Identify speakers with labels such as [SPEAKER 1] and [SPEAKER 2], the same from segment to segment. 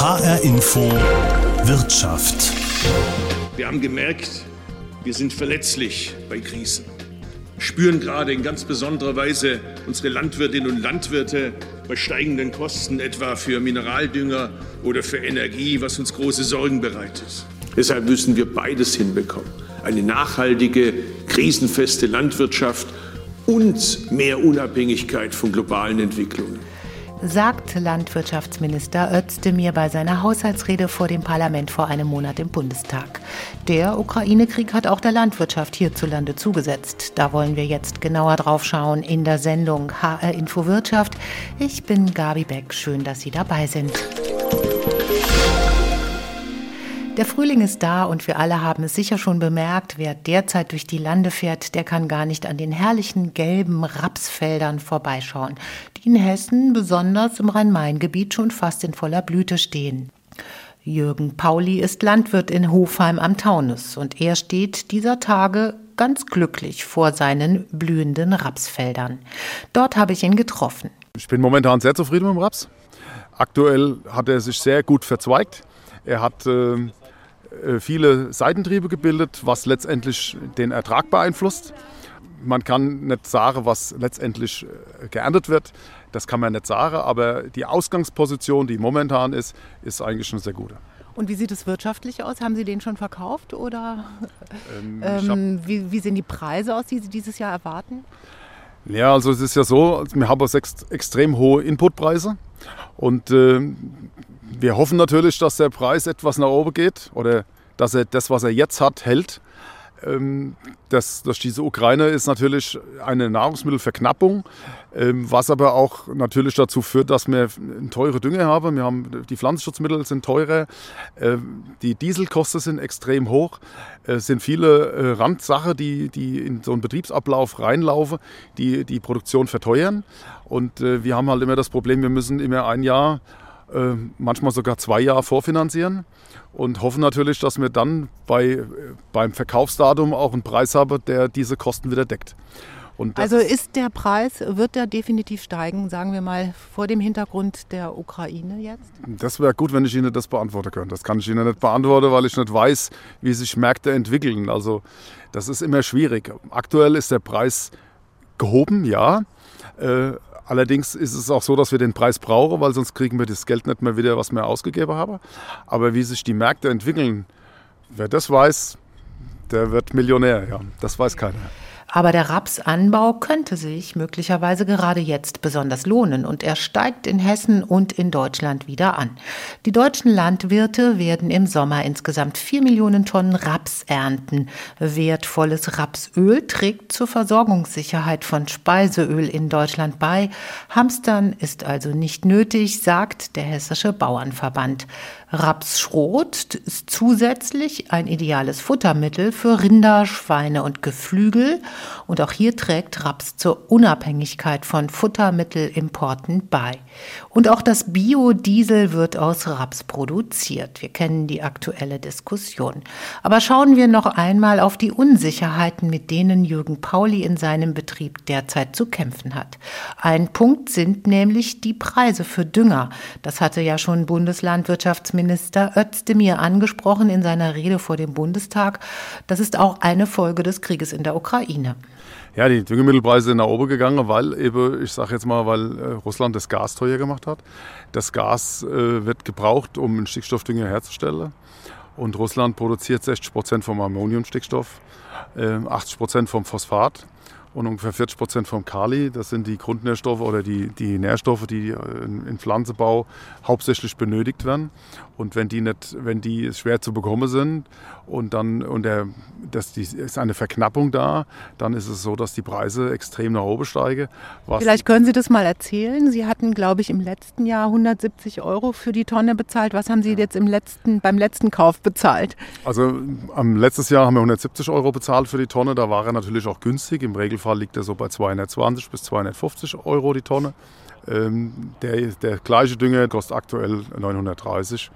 [SPEAKER 1] HR Info Wirtschaft.
[SPEAKER 2] Wir haben gemerkt, wir sind verletzlich bei Krisen. Spüren gerade in ganz besonderer Weise unsere Landwirtinnen und Landwirte bei steigenden Kosten, etwa für Mineraldünger oder für Energie, was uns große Sorgen bereitet. Deshalb müssen wir beides hinbekommen. Eine nachhaltige, krisenfeste Landwirtschaft und mehr Unabhängigkeit von globalen Entwicklungen
[SPEAKER 3] sagt Landwirtschaftsminister Özdemir bei seiner Haushaltsrede vor dem Parlament vor einem Monat im Bundestag. Der Ukraine-Krieg hat auch der Landwirtschaft hierzulande zugesetzt. Da wollen wir jetzt genauer drauf schauen in der Sendung HR Info Wirtschaft. Ich bin Gabi Beck. Schön, dass Sie dabei sind. Der Frühling ist da und wir alle haben es sicher schon bemerkt, wer derzeit durch die Lande fährt, der kann gar nicht an den herrlichen gelben Rapsfeldern vorbeischauen, die in Hessen, besonders im Rhein-Main-Gebiet, schon fast in voller Blüte stehen. Jürgen Pauli ist Landwirt in Hofheim am Taunus und er steht dieser Tage ganz glücklich vor seinen blühenden Rapsfeldern. Dort habe ich ihn getroffen.
[SPEAKER 4] Ich bin momentan sehr zufrieden mit dem Raps. Aktuell hat er sich sehr gut verzweigt. Er hat äh, viele Seitentriebe gebildet, was letztendlich den Ertrag beeinflusst. Man kann nicht sagen, was letztendlich äh, geerntet wird. Das kann man nicht sagen, aber die Ausgangsposition, die momentan ist, ist eigentlich eine sehr gute.
[SPEAKER 3] Und wie sieht es wirtschaftlich aus? Haben Sie den schon verkauft oder ähm, ähm, wie, wie, sehen die Preise aus, die Sie dieses Jahr erwarten?
[SPEAKER 4] Ja, also es ist ja so, wir haben ex extrem hohe Inputpreise und äh, wir hoffen natürlich, dass der Preis etwas nach oben geht oder dass er das, was er jetzt hat, hält. Ähm, durch diese Ukraine ist natürlich eine Nahrungsmittelverknappung, ähm, was aber auch natürlich dazu führt, dass wir teure Dünge haben. Wir haben die Pflanzenschutzmittel sind teurer, ähm, die Dieselkosten sind extrem hoch. Es sind viele äh, Randsachen, die, die in so einen Betriebsablauf reinlaufen, die die Produktion verteuern. Und äh, wir haben halt immer das Problem, wir müssen immer ein Jahr äh, manchmal sogar zwei Jahre vorfinanzieren und hoffen natürlich, dass wir dann bei, beim Verkaufsdatum auch einen Preis haben, der diese Kosten wieder deckt.
[SPEAKER 3] also ist der Preis, wird der definitiv steigen, sagen wir mal, vor dem Hintergrund der Ukraine jetzt?
[SPEAKER 4] Das wäre gut, wenn ich Ihnen das beantworten könnte. Das kann ich Ihnen nicht beantworten, weil ich nicht weiß, wie sich Märkte entwickeln. Also das ist immer schwierig. Aktuell ist der Preis gehoben, ja. Äh, Allerdings ist es auch so, dass wir den Preis brauchen, weil sonst kriegen wir das Geld nicht mehr wieder, was wir ausgegeben haben. Aber wie sich die Märkte entwickeln, wer das weiß, der wird Millionär. Ja, das weiß keiner.
[SPEAKER 3] Aber der Rapsanbau könnte sich möglicherweise gerade jetzt besonders lohnen und er steigt in Hessen und in Deutschland wieder an. Die deutschen Landwirte werden im Sommer insgesamt vier Millionen Tonnen Raps ernten. Wertvolles Rapsöl trägt zur Versorgungssicherheit von Speiseöl in Deutschland bei. Hamstern ist also nicht nötig, sagt der Hessische Bauernverband. Rapsschrot ist zusätzlich ein ideales Futtermittel für Rinder, Schweine und Geflügel. Und auch hier trägt Raps zur Unabhängigkeit von Futtermittelimporten bei. Und auch das Biodiesel wird aus Raps produziert. Wir kennen die aktuelle Diskussion. Aber schauen wir noch einmal auf die Unsicherheiten, mit denen Jürgen Pauli in seinem Betrieb derzeit zu kämpfen hat. Ein Punkt sind nämlich die Preise für Dünger. Das hatte ja schon Bundeslandwirtschaftsminister Özdemir angesprochen in seiner Rede vor dem Bundestag. Das ist auch eine Folge des Krieges in der Ukraine.
[SPEAKER 4] Ja, die Düngemittelpreise sind nach oben gegangen, weil eben, ich sage jetzt mal, weil äh, Russland das Gas teuer gemacht hat. Das Gas äh, wird gebraucht, um einen Stickstoffdünger herzustellen. Und Russland produziert 60 Prozent vom Ammoniumstickstoff, äh, 80 Prozent vom Phosphat und ungefähr 40 Prozent vom Kali. Das sind die Grundnährstoffe oder die, die Nährstoffe, die im Pflanzenbau hauptsächlich benötigt werden. Und wenn die nicht, wenn die schwer zu bekommen sind und dann und der, dass die, ist eine Verknappung da, dann ist es so, dass die Preise extrem nach oben steigen.
[SPEAKER 3] Vielleicht können Sie das mal erzählen. Sie hatten, glaube ich, im letzten Jahr 170 Euro für die Tonne bezahlt. Was haben Sie jetzt im letzten, beim letzten Kauf bezahlt?
[SPEAKER 4] Also am letztes Jahr haben wir 170 Euro bezahlt für die Tonne. Da war er natürlich auch günstig. Im Regelfall liegt er so bei 220 bis 250 Euro die Tonne. Ähm, der, der gleiche Dünger kostet aktuell 930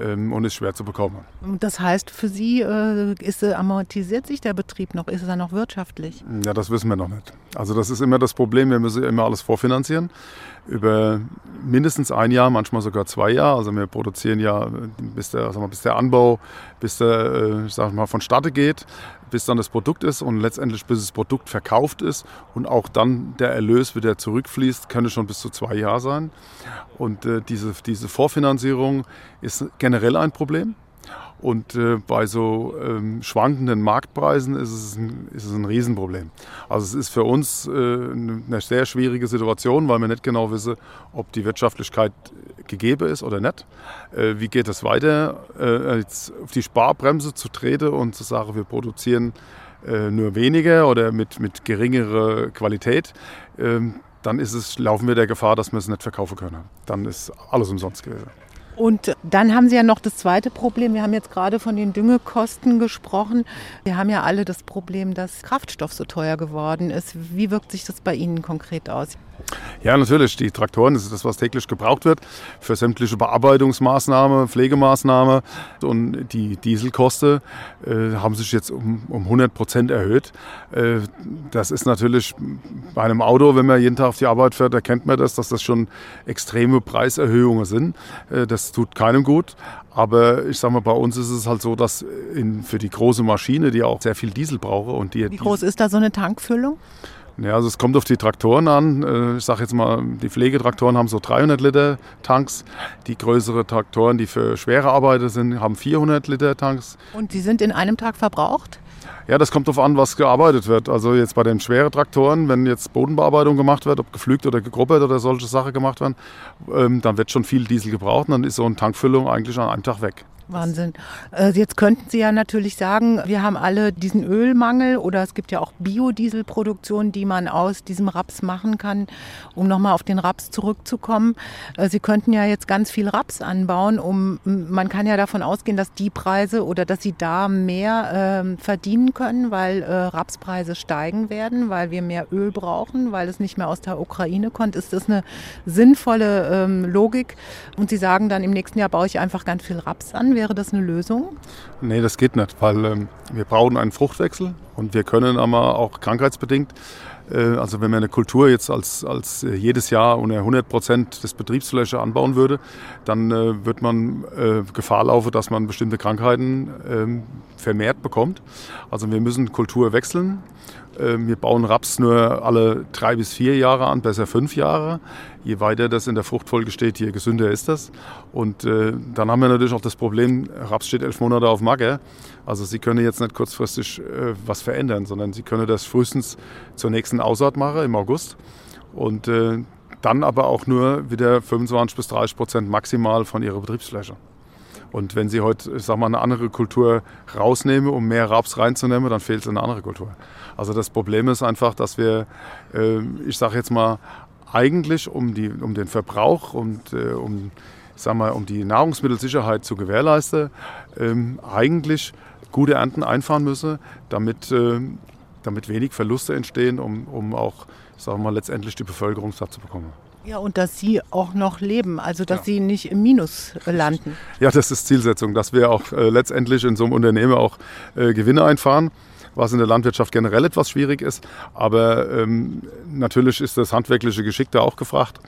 [SPEAKER 4] ähm, und ist schwer zu bekommen.
[SPEAKER 3] Das heißt, für Sie äh, ist, amortisiert sich der Betrieb noch? Ist er noch wirtschaftlich?
[SPEAKER 4] Ja, das wissen wir noch nicht. Also das ist immer das Problem, wir müssen immer alles vorfinanzieren. Über mindestens ein Jahr, manchmal sogar zwei Jahre. Also wir produzieren ja, bis der, mal, bis der Anbau, bis der, äh, sag mal, vonstatten geht, bis dann das Produkt ist und letztendlich bis das Produkt verkauft ist und auch dann der Erlös wieder zurückfließt, könnte schon bis zu zwei Jahre sein. Und äh, diese, diese Vorfinanzierung ist generell ein Problem. Und äh, bei so ähm, schwankenden Marktpreisen ist es, ein, ist es ein Riesenproblem. Also es ist für uns äh, eine sehr schwierige Situation, weil wir nicht genau wissen, ob die Wirtschaftlichkeit gegeben ist oder nicht. Äh, wie geht es weiter? Äh, jetzt auf die Sparbremse zu treten und zu sagen, wir produzieren äh, nur weniger oder mit, mit geringerer Qualität, ähm, dann ist es, laufen wir der Gefahr, dass wir es nicht verkaufen können. Dann ist alles umsonst gewesen.
[SPEAKER 3] Und dann haben Sie ja noch das zweite Problem. Wir haben jetzt gerade von den Düngekosten gesprochen. Wir haben ja alle das Problem, dass Kraftstoff so teuer geworden ist. Wie wirkt sich das bei Ihnen konkret aus?
[SPEAKER 4] Ja, natürlich. Die Traktoren, das ist das, was täglich gebraucht wird für sämtliche Bearbeitungsmaßnahmen, Pflegemaßnahmen. Und die Dieselkosten äh, haben sich jetzt um, um 100 Prozent erhöht. Äh, das ist natürlich bei einem Auto, wenn man jeden Tag auf die Arbeit fährt, erkennt man das, dass das schon extreme Preiserhöhungen sind. Äh, das tut keinem gut. Aber ich sage mal, bei uns ist es halt so, dass in, für die große Maschine, die auch sehr viel Diesel brauche und die.
[SPEAKER 3] Wie groß ist da so eine Tankfüllung?
[SPEAKER 4] Ja, also es kommt auf die Traktoren an. Äh, ich sage jetzt mal, die Pflegetraktoren haben so 300 Liter Tanks. Die größeren Traktoren, die für schwere Arbeiter sind, haben 400 Liter Tanks.
[SPEAKER 3] Und die sind in einem Tag verbraucht?
[SPEAKER 4] Ja, das kommt darauf an, was gearbeitet wird. Also jetzt bei den schweren Traktoren, wenn jetzt Bodenbearbeitung gemacht wird, ob geflügt oder gegruppert oder solche Sachen gemacht werden, ähm, dann wird schon viel Diesel gebraucht und dann ist so eine Tankfüllung eigentlich an einem Tag weg.
[SPEAKER 3] Wahnsinn. Äh, jetzt könnten Sie ja natürlich sagen, wir haben alle diesen Ölmangel oder es gibt ja auch Biodieselproduktion, die man aus diesem Raps machen kann, um nochmal auf den Raps zurückzukommen. Äh, Sie könnten ja jetzt ganz viel Raps anbauen, um man kann ja davon ausgehen, dass die Preise oder dass Sie da mehr äh, verdienen können, weil äh, Rapspreise steigen werden, weil wir mehr Öl brauchen, weil es nicht mehr aus der Ukraine kommt. Ist das eine sinnvolle ähm, Logik? Und Sie sagen dann, im nächsten Jahr baue ich einfach ganz viel Raps an. Wäre das eine Lösung?
[SPEAKER 4] Nee, das geht nicht, weil ähm, wir brauchen einen Fruchtwechsel und wir können aber auch krankheitsbedingt, äh, also wenn man eine Kultur jetzt als, als äh, jedes Jahr unter 100 Prozent des Betriebsfläche anbauen würde, dann äh, wird man äh, Gefahr laufen, dass man bestimmte Krankheiten ähm, vermehrt bekommt. Also wir müssen Kultur wechseln. Ähm, wir bauen Raps nur alle drei bis vier Jahre an, besser fünf Jahre. Je weiter das in der Fruchtfolge steht, je gesünder ist das. Und äh, dann haben wir natürlich auch das Problem, Raps steht elf Monate auf Mager. Also Sie können jetzt nicht kurzfristig äh, was verändern, sondern Sie können das frühestens zur nächsten Aussaat machen im August. Und äh, dann aber auch nur wieder 25 bis 30 Prozent maximal von Ihrer Betriebsfläche. Und wenn Sie heute, ich sag mal, eine andere Kultur rausnehmen, um mehr Raps reinzunehmen, dann fehlt es eine andere Kultur. Also das Problem ist einfach, dass wir, äh, ich sage jetzt mal, eigentlich um, die, um den Verbrauch und äh, um, sag mal, um die Nahrungsmittelsicherheit zu gewährleisten, ähm, eigentlich gute Ernten einfahren müssen, damit, äh, damit wenig Verluste entstehen, um, um auch, sagen mal, letztendlich die Bevölkerung satt zu bekommen.
[SPEAKER 3] Ja, und dass Sie auch noch leben, also dass ja. Sie nicht im Minus landen.
[SPEAKER 4] Ja, das ist Zielsetzung, dass wir auch äh, letztendlich in so einem Unternehmen auch äh, Gewinne einfahren was in der Landwirtschaft generell etwas schwierig ist. Aber ähm, natürlich ist das handwerkliche Geschick da auch gefragt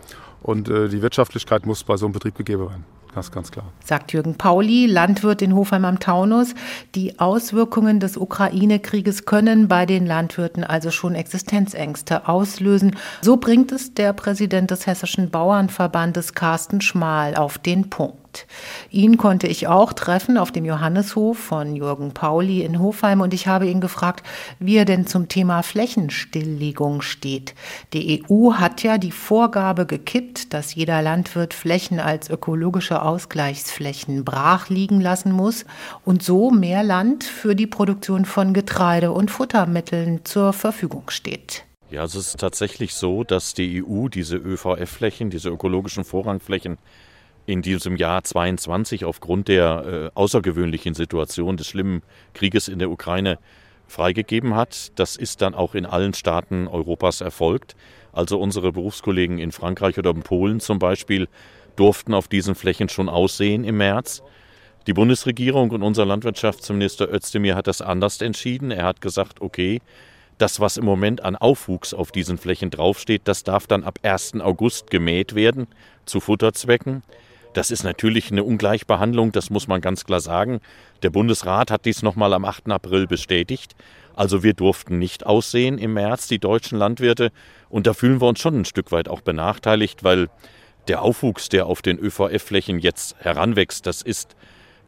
[SPEAKER 4] und äh, die Wirtschaftlichkeit muss bei so einem Betrieb gegeben werden. Ist ganz klar.
[SPEAKER 3] Sagt Jürgen Pauli, Landwirt in Hofheim am Taunus. Die Auswirkungen des Ukraine-Krieges können bei den Landwirten also schon Existenzängste auslösen. So bringt es der Präsident des Hessischen Bauernverbandes Carsten Schmal auf den Punkt. Ihn konnte ich auch treffen auf dem Johanneshof von Jürgen Pauli in Hofheim und ich habe ihn gefragt, wie er denn zum Thema Flächenstilllegung steht. Die EU hat ja die Vorgabe gekippt, dass jeder Landwirt Flächen als ökologische Ausgleichsflächen brach liegen lassen muss und so mehr Land für die Produktion von Getreide und Futtermitteln zur Verfügung steht.
[SPEAKER 5] Ja, es ist tatsächlich so, dass die EU diese ÖVF-Flächen, diese ökologischen Vorrangflächen, in diesem Jahr 22 aufgrund der äh, außergewöhnlichen Situation des schlimmen Krieges in der Ukraine freigegeben hat. Das ist dann auch in allen Staaten Europas erfolgt. Also unsere Berufskollegen in Frankreich oder in Polen zum Beispiel durften auf diesen Flächen schon aussehen im März. Die Bundesregierung und unser Landwirtschaftsminister Özdemir hat das anders entschieden. Er hat gesagt, okay, das, was im Moment an Aufwuchs auf diesen Flächen draufsteht, das darf dann ab 1. August gemäht werden zu Futterzwecken. Das ist natürlich eine Ungleichbehandlung, das muss man ganz klar sagen. Der Bundesrat hat dies nochmal am 8. April bestätigt. Also wir durften nicht aussehen im März, die deutschen Landwirte. Und da fühlen wir uns schon ein Stück weit auch benachteiligt, weil der Aufwuchs, der auf den ÖVF-Flächen jetzt heranwächst, das ist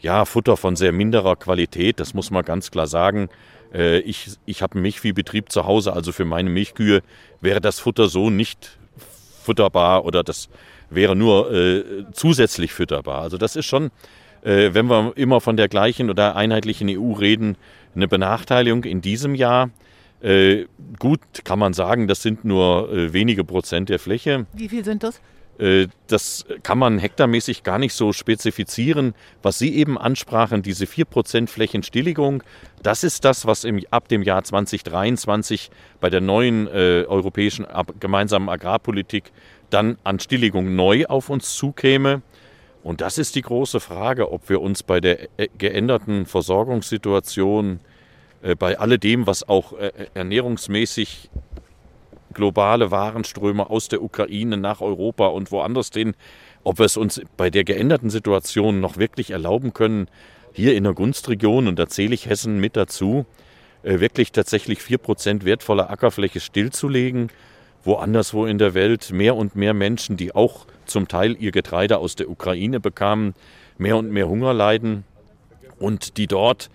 [SPEAKER 5] ja Futter von sehr minderer Qualität, das muss man ganz klar sagen. Äh, ich, ich habe einen Milchviehbetrieb zu Hause, also für meine Milchkühe wäre das Futter so nicht futterbar oder das wäre nur äh, zusätzlich fütterbar. Also das ist schon, äh, wenn wir immer von der gleichen oder einheitlichen EU reden, eine Benachteiligung in diesem Jahr. Äh, gut, kann man sagen, das sind nur äh, wenige Prozent der Fläche.
[SPEAKER 3] Wie viel sind das?
[SPEAKER 5] Äh, das kann man hektarmäßig gar nicht so spezifizieren. Was Sie eben ansprachen, diese 4% Flächenstilligung, das ist das, was im, ab dem Jahr 2023 bei der neuen äh, europäischen gemeinsamen Agrarpolitik dann an Stilligung neu auf uns zukäme. Und das ist die große Frage, ob wir uns bei der äh, geänderten Versorgungssituation, äh, bei alledem, was auch äh, ernährungsmäßig globale Warenströme aus der Ukraine nach Europa und woanders hin, ob wir es uns bei der geänderten Situation noch wirklich erlauben können, hier in der Gunstregion, und da zähle ich Hessen mit dazu, äh, wirklich tatsächlich 4% wertvoller Ackerfläche stillzulegen, anderswo in der Welt mehr und mehr Menschen, die auch zum Teil ihr Getreide aus der Ukraine bekamen, mehr und mehr Hunger leiden und die dort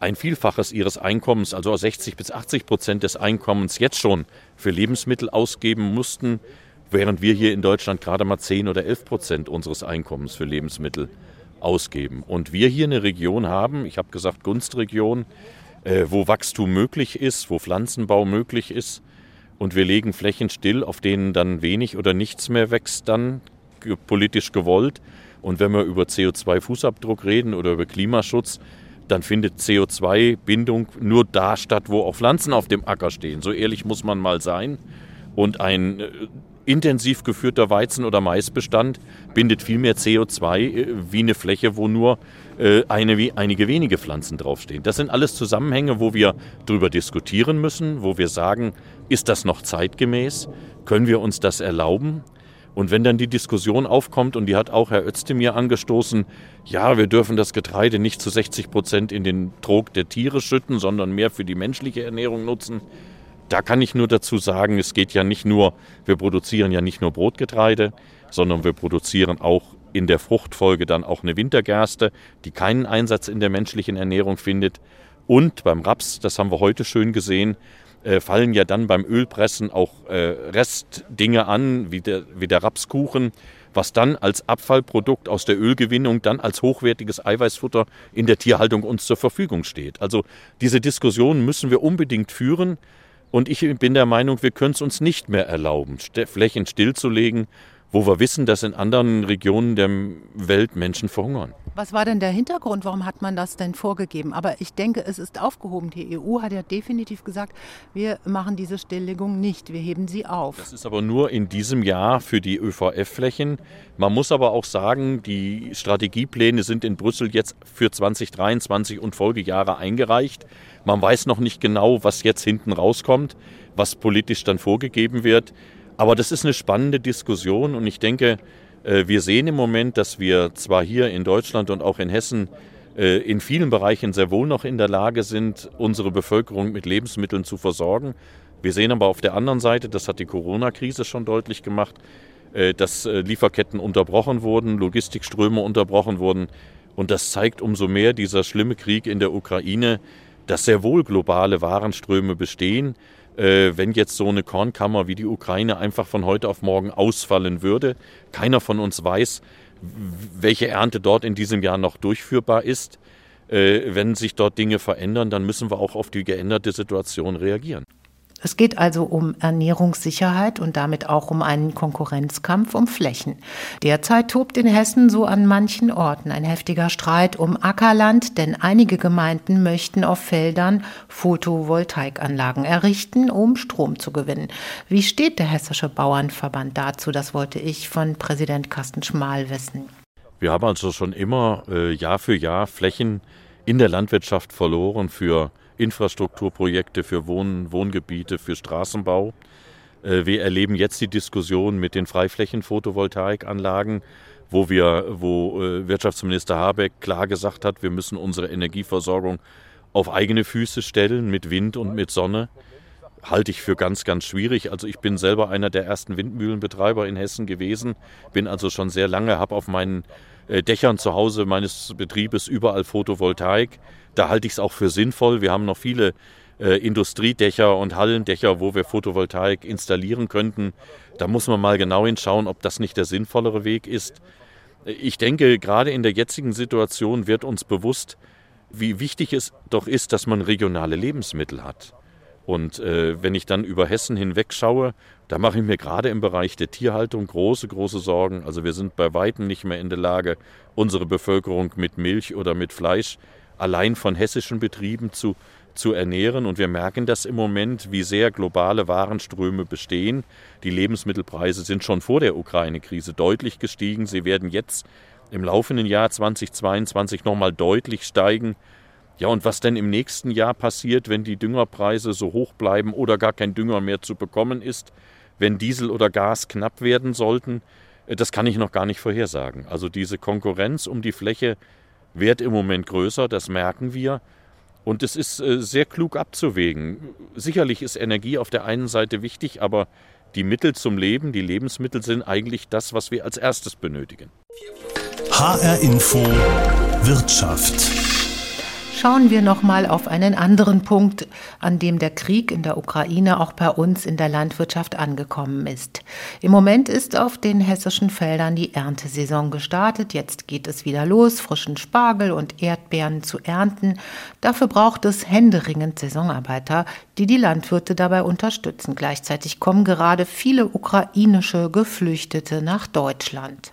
[SPEAKER 5] ein Vielfaches ihres Einkommens, also 60 bis 80 Prozent des Einkommens jetzt schon für Lebensmittel ausgeben mussten, während wir hier in Deutschland gerade mal 10 oder 11 Prozent unseres Einkommens für Lebensmittel ausgeben. Und wir hier eine Region haben, ich habe gesagt Gunstregion, äh, wo Wachstum möglich ist, wo Pflanzenbau möglich ist. Und wir legen Flächen still, auf denen dann wenig oder nichts mehr wächst, dann politisch gewollt. Und wenn wir über CO2-Fußabdruck reden oder über Klimaschutz, dann findet CO2-Bindung nur da statt, wo auch Pflanzen auf dem Acker stehen. So ehrlich muss man mal sein. Und ein äh, intensiv geführter Weizen- oder Maisbestand bindet viel mehr CO2 äh, wie eine Fläche, wo nur äh, eine, wie einige wenige Pflanzen draufstehen. Das sind alles Zusammenhänge, wo wir darüber diskutieren müssen, wo wir sagen, ist das noch zeitgemäß? Können wir uns das erlauben? Und wenn dann die Diskussion aufkommt, und die hat auch Herr Özdemir angestoßen, ja, wir dürfen das Getreide nicht zu 60 Prozent in den Trog der Tiere schütten, sondern mehr für die menschliche Ernährung nutzen. Da kann ich nur dazu sagen, es geht ja nicht nur, wir produzieren ja nicht nur Brotgetreide, sondern wir produzieren auch in der Fruchtfolge dann auch eine Wintergerste, die keinen Einsatz in der menschlichen Ernährung findet. Und beim Raps, das haben wir heute schön gesehen, äh, fallen ja dann beim Ölpressen auch äh, Restdinge an, wie der, wie der Rapskuchen, was dann als Abfallprodukt aus der Ölgewinnung dann als hochwertiges Eiweißfutter in der Tierhaltung uns zur Verfügung steht. Also diese Diskussion müssen wir unbedingt führen. Und ich bin der Meinung, wir können es uns nicht mehr erlauben, Flächen stillzulegen, wo wir wissen, dass in anderen Regionen der Welt Menschen verhungern.
[SPEAKER 3] Was war denn der Hintergrund? Warum hat man das denn vorgegeben? Aber ich denke, es ist aufgehoben. Die EU hat ja definitiv gesagt, wir machen diese Stilllegung nicht, wir heben sie auf.
[SPEAKER 5] Das ist aber nur in diesem Jahr für die ÖVF-Flächen. Man muss aber auch sagen, die Strategiepläne sind in Brüssel jetzt für 2023 und Folgejahre eingereicht. Man weiß noch nicht genau, was jetzt hinten rauskommt, was politisch dann vorgegeben wird. Aber das ist eine spannende Diskussion und ich denke, äh, wir sehen im Moment, dass wir zwar hier in Deutschland und auch in Hessen äh, in vielen Bereichen sehr wohl noch in der Lage sind, unsere Bevölkerung mit Lebensmitteln zu versorgen. Wir sehen aber auf der anderen Seite, das hat die Corona-Krise schon deutlich gemacht, äh, dass Lieferketten unterbrochen wurden, Logistikströme unterbrochen wurden. Und das zeigt umso mehr dieser schlimme Krieg in der Ukraine, dass sehr wohl globale Warenströme bestehen wenn jetzt so eine Kornkammer wie die Ukraine einfach von heute auf morgen ausfallen würde. Keiner von uns weiß, welche Ernte dort in diesem Jahr noch durchführbar ist. Äh, wenn sich dort Dinge verändern, dann müssen wir auch auf die geänderte Situation reagieren.
[SPEAKER 3] Es geht also um Ernährungssicherheit und damit auch um einen Konkurrenzkampf um Flächen. Derzeit tobt in Hessen so an manchen Orten ein heftiger Streit um Ackerland, denn einige Gemeinden möchten auf Feldern Photovoltaikanlagen errichten, um Strom zu gewinnen. Wie steht der Hessische Bauernverband dazu? Das wollte ich von Präsident Carsten Schmal wissen.
[SPEAKER 5] Wir haben also schon immer äh, Jahr für Jahr Flächen in der Landwirtschaft verloren für Infrastrukturprojekte, für Wohn Wohngebiete, für Straßenbau. Äh, wir erleben jetzt die Diskussion mit den Freiflächen-Photovoltaikanlagen, wo wir, wo äh, Wirtschaftsminister Habeck klar gesagt hat, wir müssen unsere Energieversorgung auf eigene Füße stellen mit Wind und mit Sonne. Halte ich für ganz, ganz schwierig. Also ich bin selber einer der ersten Windmühlenbetreiber in Hessen gewesen, bin also schon sehr lange, habe auf meinen äh, Dächern zu Hause meines Betriebes überall Photovoltaik. Da halte ich es auch für sinnvoll. Wir haben noch viele äh, Industriedächer und Hallendächer, wo wir Photovoltaik installieren könnten. Da muss man mal genau hinschauen, ob das nicht der sinnvollere Weg ist. Ich denke, gerade in der jetzigen Situation wird uns bewusst, wie wichtig es doch ist, dass man regionale Lebensmittel hat. Und äh, wenn ich dann über Hessen hinweg schaue, da mache ich mir gerade im Bereich der Tierhaltung große, große Sorgen. Also wir sind bei weitem nicht mehr in der Lage, unsere Bevölkerung mit Milch oder mit Fleisch allein von hessischen Betrieben zu, zu ernähren. Und wir merken das im Moment, wie sehr globale Warenströme bestehen. Die Lebensmittelpreise sind schon vor der Ukraine-Krise deutlich gestiegen. Sie werden jetzt im laufenden Jahr 2022 nochmal deutlich steigen. Ja, und was denn im nächsten Jahr passiert, wenn die Düngerpreise so hoch bleiben oder gar kein Dünger mehr zu bekommen ist, wenn Diesel oder Gas knapp werden sollten, äh, das kann ich noch gar nicht vorhersagen. Also diese Konkurrenz um die Fläche wird im Moment größer, das merken wir. Und es ist äh, sehr klug abzuwägen. Sicherlich ist Energie auf der einen Seite wichtig, aber die Mittel zum Leben, die Lebensmittel sind eigentlich das, was wir als erstes benötigen.
[SPEAKER 1] HR Info Wirtschaft.
[SPEAKER 3] Schauen wir noch mal auf einen anderen Punkt, an dem der Krieg in der Ukraine auch bei uns in der Landwirtschaft angekommen ist. Im Moment ist auf den hessischen Feldern die Erntesaison gestartet. Jetzt geht es wieder los, frischen Spargel und Erdbeeren zu ernten. Dafür braucht es händeringend Saisonarbeiter, die die Landwirte dabei unterstützen. Gleichzeitig kommen gerade viele ukrainische Geflüchtete nach Deutschland.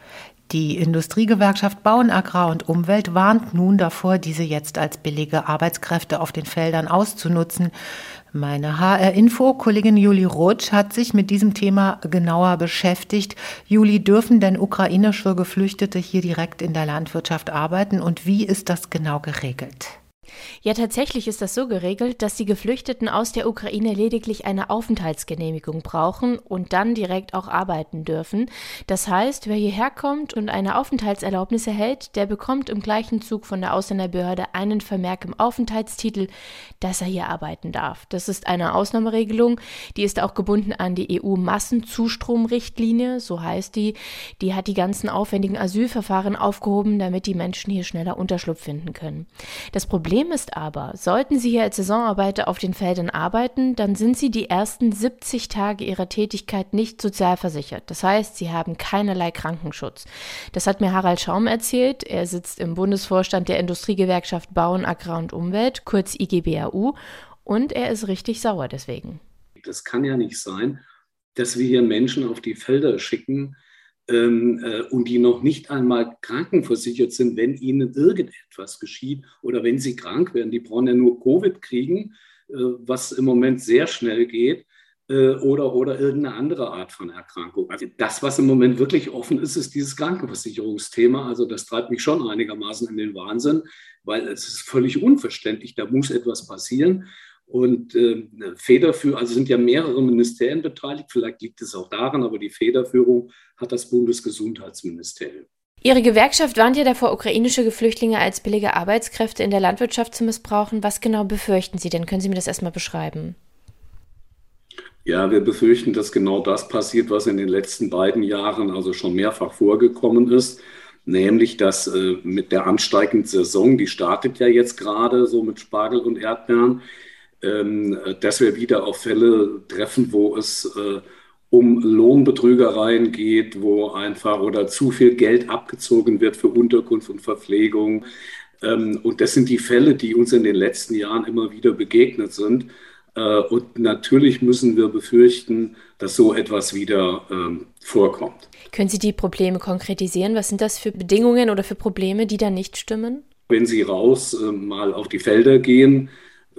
[SPEAKER 3] Die Industriegewerkschaft Bauen, Agrar und Umwelt warnt nun davor, diese jetzt als billige Arbeitskräfte auf den Feldern auszunutzen. Meine HR-Info-Kollegin Juli Rutsch hat sich mit diesem Thema genauer beschäftigt. Juli, dürfen denn ukrainische Geflüchtete hier direkt in der Landwirtschaft arbeiten und wie ist das genau geregelt?
[SPEAKER 6] Ja, tatsächlich ist das so geregelt, dass die Geflüchteten aus der Ukraine lediglich eine Aufenthaltsgenehmigung brauchen und dann direkt auch arbeiten dürfen. Das heißt, wer hierher kommt und eine Aufenthaltserlaubnis erhält, der bekommt im gleichen Zug von der Ausländerbehörde einen Vermerk im Aufenthaltstitel, dass er hier arbeiten darf. Das ist eine Ausnahmeregelung, die ist auch gebunden an die EU-Massenzustromrichtlinie, so heißt die. Die hat die ganzen aufwendigen Asylverfahren aufgehoben, damit die Menschen hier schneller Unterschlupf finden können. Das Problem Problem ist aber, sollten Sie hier als Saisonarbeiter auf den Feldern arbeiten, dann sind Sie die ersten 70 Tage Ihrer Tätigkeit nicht sozialversichert. Das heißt, Sie haben keinerlei Krankenschutz. Das hat mir Harald Schaum erzählt. Er sitzt im Bundesvorstand der Industriegewerkschaft Bauen, Agrar und Umwelt, kurz IGBAU, und er ist richtig sauer deswegen.
[SPEAKER 7] Das kann ja nicht sein, dass wir hier Menschen auf die Felder schicken, und die noch nicht einmal krankenversichert sind, wenn ihnen irgendetwas geschieht oder wenn sie krank werden. Die brauchen ja nur Covid kriegen, äh, was im Moment sehr schnell geht. Äh, oder, oder irgendeine andere Art von Erkrankung. Also das, was im Moment wirklich offen ist, ist dieses Krankenversicherungsthema. Also das treibt mich schon einigermaßen in den Wahnsinn, weil es ist völlig unverständlich. Da muss etwas passieren. Und äh, Federführung, also sind ja mehrere Ministerien beteiligt, vielleicht liegt es auch daran, aber die Federführung hat das Bundesgesundheitsministerium.
[SPEAKER 6] Ihre Gewerkschaft warnt ja davor, ukrainische Geflüchtlinge als billige Arbeitskräfte in der Landwirtschaft zu missbrauchen. Was genau befürchten Sie denn? Können Sie mir das erstmal beschreiben?
[SPEAKER 7] Ja, wir befürchten, dass genau das passiert, was in den letzten beiden Jahren also schon mehrfach vorgekommen ist nämlich dass äh, mit der ansteigenden Saison, die startet ja jetzt gerade so mit Spargel und Erdbeeren, dass wir wieder auf Fälle treffen, wo es äh, um Lohnbetrügereien geht, wo einfach oder zu viel Geld abgezogen wird für Unterkunft und Verpflegung. Ähm, und das sind die Fälle, die uns in den letzten Jahren immer wieder begegnet sind. Äh, und natürlich müssen wir befürchten, dass so etwas wieder ähm, vorkommt.
[SPEAKER 6] Können Sie die Probleme konkretisieren? Was sind das für Bedingungen oder für Probleme, die da nicht stimmen?
[SPEAKER 7] Wenn Sie raus äh, mal auf die Felder gehen, ähm,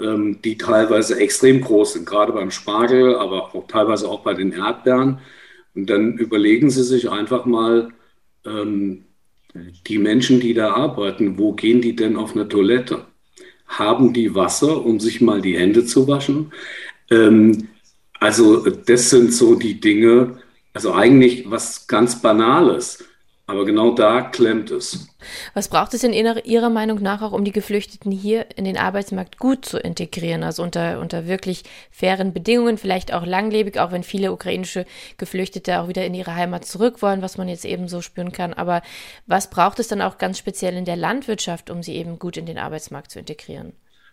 [SPEAKER 7] die teilweise extrem groß sind, gerade beim Spargel, aber auch teilweise auch bei den Erdbeeren, und dann überlegen Sie sich einfach mal, ähm, die Menschen, die da arbeiten, wo gehen die denn auf eine Toilette? Haben die Wasser, um sich mal die Hände zu waschen? Ähm, also das sind so die Dinge, also eigentlich was ganz Banales. Aber genau da klemmt es.
[SPEAKER 6] Was braucht es in Ihrer Meinung nach auch, um die Geflüchteten hier in den Arbeitsmarkt gut zu integrieren? Also unter, unter wirklich fairen Bedingungen, vielleicht auch langlebig, auch wenn viele ukrainische Geflüchtete auch wieder in ihre Heimat zurück wollen, was man jetzt eben so spüren kann. Aber was braucht es dann auch ganz speziell in der Landwirtschaft, um sie eben gut in den Arbeitsmarkt zu integrieren?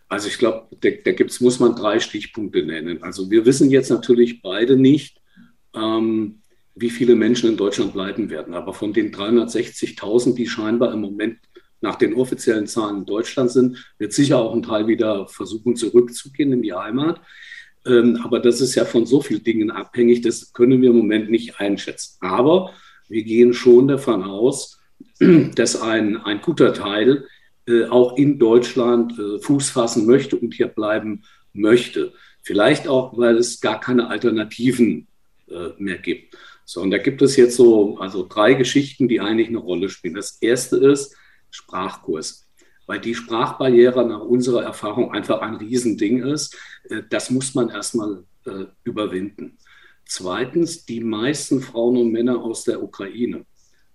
[SPEAKER 7] Also ich glaube, da, da gibt's, muss man drei Stichpunkte nennen. Also wir wissen jetzt natürlich beide nicht, ähm, wie viele Menschen in Deutschland bleiben werden. Aber von den 360.000, die scheinbar im Moment nach den offiziellen Zahlen in Deutschland sind, wird sicher auch ein Teil wieder versuchen, zurückzugehen in die Heimat. Ähm, aber das ist ja von so vielen Dingen abhängig, das können wir im Moment nicht einschätzen. Aber wir gehen schon davon aus, dass ein, ein guter Teil äh, auch in Deutschland äh, Fuß fassen möchte und hier bleiben möchte. Vielleicht auch, weil es gar keine Alternativen äh, mehr gibt. So, und da gibt es jetzt so also drei Geschichten, die eigentlich eine Rolle spielen. Das erste ist Sprachkurs, weil die Sprachbarriere nach unserer Erfahrung einfach ein Riesending ist. Äh, das muss man erstmal äh, überwinden. Zweitens, die meisten Frauen und Männer aus der Ukraine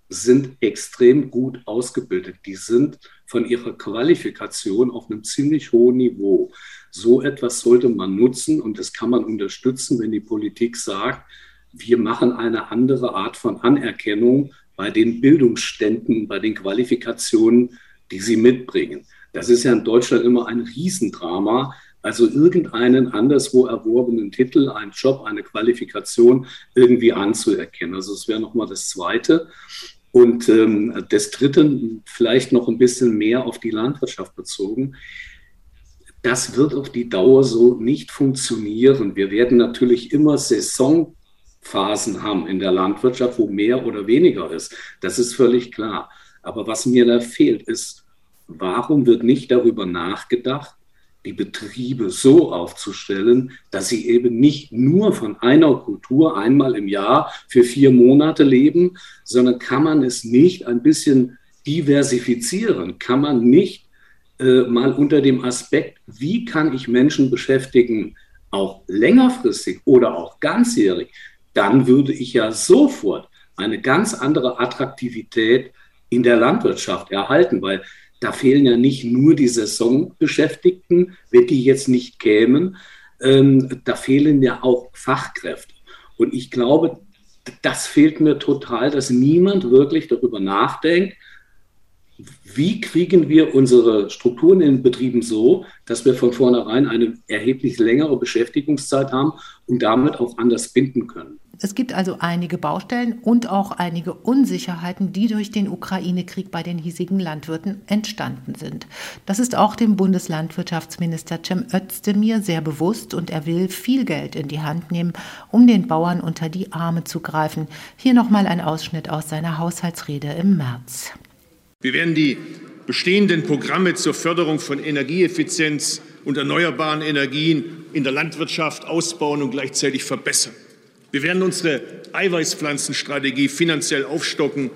[SPEAKER 7] sind extrem gut ausgebildet. Die sind von ihrer Qualifikation auf einem ziemlich hohen Niveau. So etwas sollte man nutzen und das kann man unterstützen, wenn die Politik sagt, wir machen eine andere Art von Anerkennung bei den Bildungsständen, bei den Qualifikationen, die sie mitbringen. Das ist ja in Deutschland immer ein Riesendrama. Also irgendeinen anderswo erworbenen Titel, einen Job, eine Qualifikation irgendwie anzuerkennen. Also das wäre nochmal das Zweite. Und ähm, das Dritte, vielleicht noch ein bisschen mehr auf die Landwirtschaft bezogen. Das wird auf die Dauer so nicht funktionieren. Wir werden natürlich immer Saison Phasen haben in der Landwirtschaft, wo mehr oder weniger ist. Das ist völlig klar. Aber was mir da fehlt, ist, warum wird nicht darüber nachgedacht, die Betriebe so aufzustellen, dass sie eben nicht nur von einer Kultur einmal im Jahr für vier Monate leben, sondern kann man es nicht ein bisschen diversifizieren? Kann man nicht äh, mal unter dem Aspekt, wie kann ich Menschen beschäftigen, auch längerfristig oder auch ganzjährig, dann würde ich ja sofort eine ganz andere Attraktivität in der Landwirtschaft erhalten, weil da fehlen ja nicht nur die Saisonbeschäftigten, wenn die jetzt nicht kämen, ähm, da fehlen ja auch Fachkräfte. Und ich glaube, das fehlt mir total, dass niemand wirklich darüber nachdenkt, wie kriegen wir unsere Strukturen in Betrieben so, dass wir von vornherein eine erheblich längere Beschäftigungszeit haben und damit auch anders binden können.
[SPEAKER 3] Es gibt also einige Baustellen und auch einige Unsicherheiten, die durch den Ukraine-Krieg bei den hiesigen Landwirten entstanden sind. Das ist auch dem Bundeslandwirtschaftsminister Cem Özdemir sehr bewusst und er will viel Geld in die Hand nehmen, um den Bauern unter die Arme zu greifen. Hier nochmal ein Ausschnitt aus seiner Haushaltsrede im März.
[SPEAKER 2] Wir werden die bestehenden Programme zur Förderung von Energieeffizienz und erneuerbaren Energien in der Landwirtschaft ausbauen und gleichzeitig verbessern. Wir werden unsere Eiweißpflanzenstrategie finanziell aufstocken,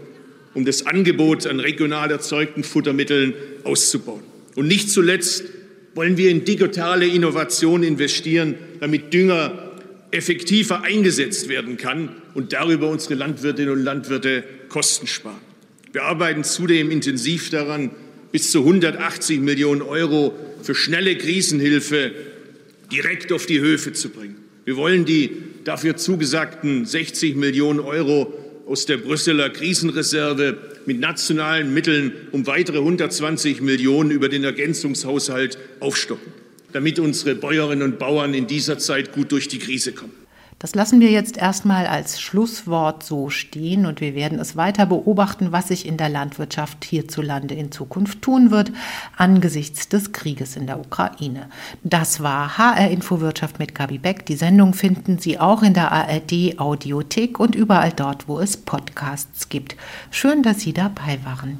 [SPEAKER 2] um das Angebot an regional erzeugten Futtermitteln auszubauen. Und nicht zuletzt wollen wir in digitale Innovation investieren, damit Dünger effektiver eingesetzt werden kann und darüber unsere Landwirtinnen und Landwirte Kosten sparen. Wir arbeiten zudem intensiv daran, bis zu 180 Millionen Euro für schnelle Krisenhilfe direkt auf die Höfe zu bringen. Wir wollen die dafür zugesagten 60 Millionen Euro aus der Brüsseler Krisenreserve mit nationalen Mitteln um weitere 120 Millionen über den Ergänzungshaushalt aufstocken, damit unsere Bäuerinnen und Bauern in dieser Zeit gut durch die Krise kommen.
[SPEAKER 3] Das lassen wir jetzt erstmal als Schlusswort so stehen und wir werden es weiter beobachten, was sich in der Landwirtschaft hierzulande in Zukunft tun wird angesichts des Krieges in der Ukraine. Das war HR Infowirtschaft mit Gabi Beck. Die Sendung finden Sie auch in der ARD Audiothek und überall dort, wo es Podcasts gibt. Schön, dass Sie dabei waren.